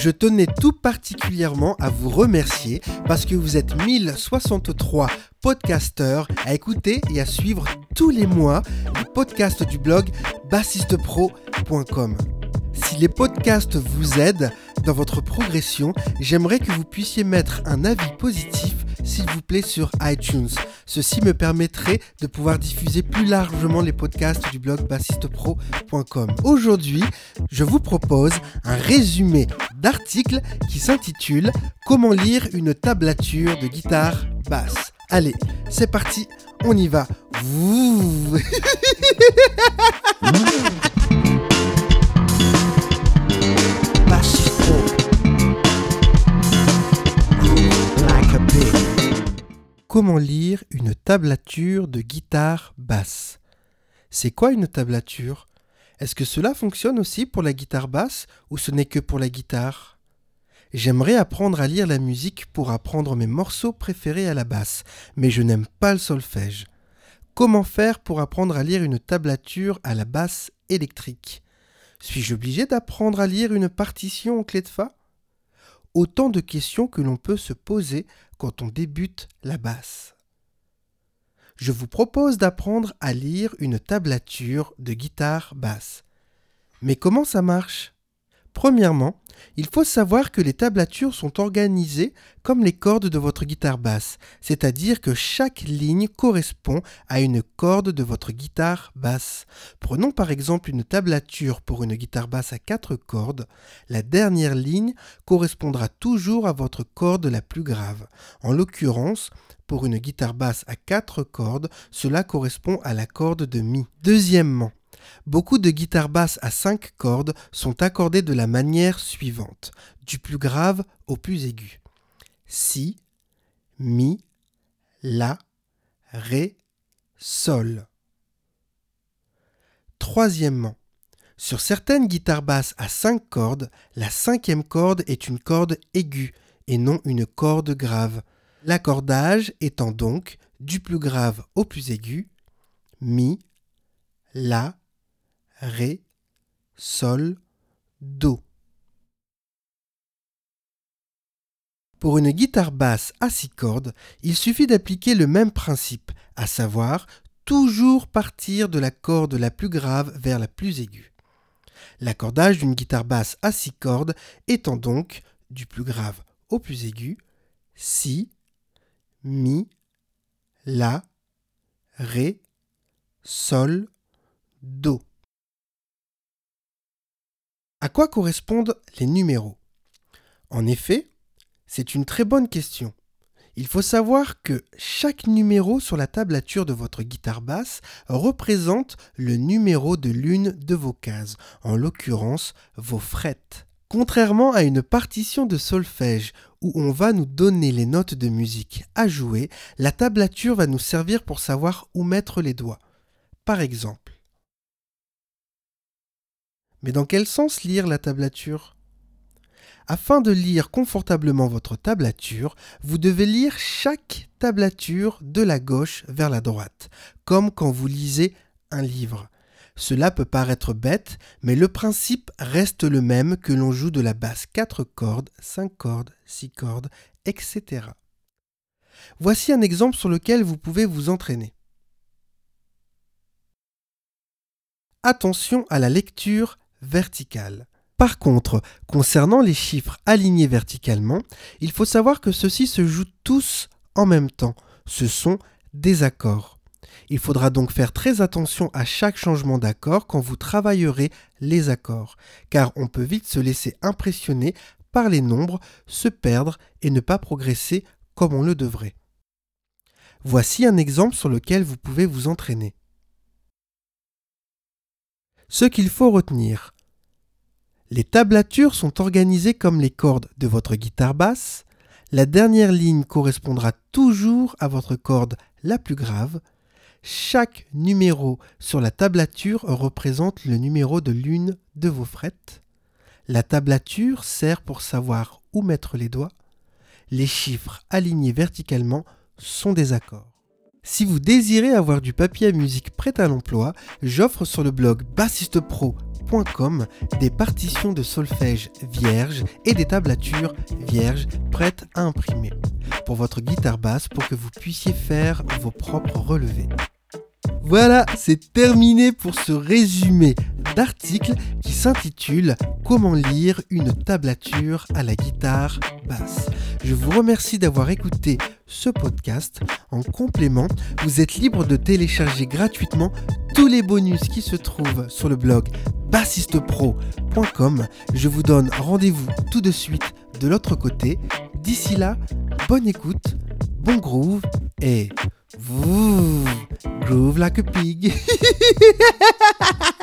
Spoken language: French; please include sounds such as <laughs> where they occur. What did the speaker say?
Je tenais tout particulièrement à vous remercier parce que vous êtes 1063 podcasteurs à écouter et à suivre tous les mois le podcast du blog bassistepro.com. Si les podcasts vous aident dans votre progression, j'aimerais que vous puissiez mettre un avis positif s'il vous plaît sur iTunes. Ceci me permettrait de pouvoir diffuser plus largement les podcasts du blog bassistepro.com. Aujourd'hui, je vous propose un résumé d'articles qui s'intitule Comment lire une tablature de guitare basse. Allez, c'est parti, on y va. <laughs> Comment lire une tablature de guitare basse. C'est quoi une tablature? Est-ce que cela fonctionne aussi pour la guitare basse ou ce n'est que pour la guitare? J'aimerais apprendre à lire la musique pour apprendre mes morceaux préférés à la basse, mais je n'aime pas le solfège. Comment faire pour apprendre à lire une tablature à la basse électrique? Suis-je obligé d'apprendre à lire une partition en clé de Fa? Autant de questions que l'on peut se poser quand on débute la basse. Je vous propose d'apprendre à lire une tablature de guitare basse. Mais comment ça marche? Premièrement, il faut savoir que les tablatures sont organisées comme les cordes de votre guitare basse, c'est-à-dire que chaque ligne correspond à une corde de votre guitare basse. Prenons par exemple une tablature pour une guitare basse à quatre cordes. La dernière ligne correspondra toujours à votre corde la plus grave. En l'occurrence, pour une guitare basse à quatre cordes, cela correspond à la corde de Mi. Deuxièmement, Beaucoup de guitares basses à 5 cordes sont accordées de la manière suivante, du plus grave au plus aigu. Si, Mi, La, Ré, Sol. Troisièmement, sur certaines guitares basses à 5 cordes, la cinquième corde est une corde aiguë et non une corde grave. L'accordage étant donc du plus grave au plus aigu, Mi, La, Ré, Sol, Do. Pour une guitare basse à six cordes, il suffit d'appliquer le même principe, à savoir toujours partir de la corde la plus grave vers la plus aiguë. L'accordage d'une guitare basse à six cordes étant donc du plus grave au plus aigu, Si, Mi, La, Ré, Sol, Do. À quoi correspondent les numéros? En effet, c'est une très bonne question. Il faut savoir que chaque numéro sur la tablature de votre guitare basse représente le numéro de l'une de vos cases, en l'occurrence vos frettes. Contrairement à une partition de solfège où on va nous donner les notes de musique à jouer, la tablature va nous servir pour savoir où mettre les doigts. Par exemple, mais dans quel sens lire la tablature? Afin de lire confortablement votre tablature, vous devez lire chaque tablature de la gauche vers la droite, comme quand vous lisez un livre. Cela peut paraître bête, mais le principe reste le même que l'on joue de la basse 4 cordes, 5 cordes, 6 cordes, etc. Voici un exemple sur lequel vous pouvez vous entraîner. Attention à la lecture verticale. Par contre, concernant les chiffres alignés verticalement, il faut savoir que ceux-ci se jouent tous en même temps. Ce sont des accords. Il faudra donc faire très attention à chaque changement d'accord quand vous travaillerez les accords, car on peut vite se laisser impressionner par les nombres, se perdre et ne pas progresser comme on le devrait. Voici un exemple sur lequel vous pouvez vous entraîner. Ce qu'il faut retenir. Les tablatures sont organisées comme les cordes de votre guitare basse. La dernière ligne correspondra toujours à votre corde la plus grave. Chaque numéro sur la tablature représente le numéro de l'une de vos frettes. La tablature sert pour savoir où mettre les doigts. Les chiffres alignés verticalement sont des accords. Si vous désirez avoir du papier à musique prêt à l'emploi, j'offre sur le blog bassistepro.com des partitions de solfège vierges et des tablatures vierges prêtes à imprimer pour votre guitare basse pour que vous puissiez faire vos propres relevés. Voilà, c'est terminé pour ce résumé d'article qui s'intitule Comment lire une tablature à la guitare basse. Je vous remercie d'avoir écouté ce podcast. En complément, vous êtes libre de télécharger gratuitement tous les bonus qui se trouvent sur le blog bassistepro.com. Je vous donne rendez-vous tout de suite de l'autre côté. D'ici là, bonne écoute, bon groove et vous groove like a pig. <laughs>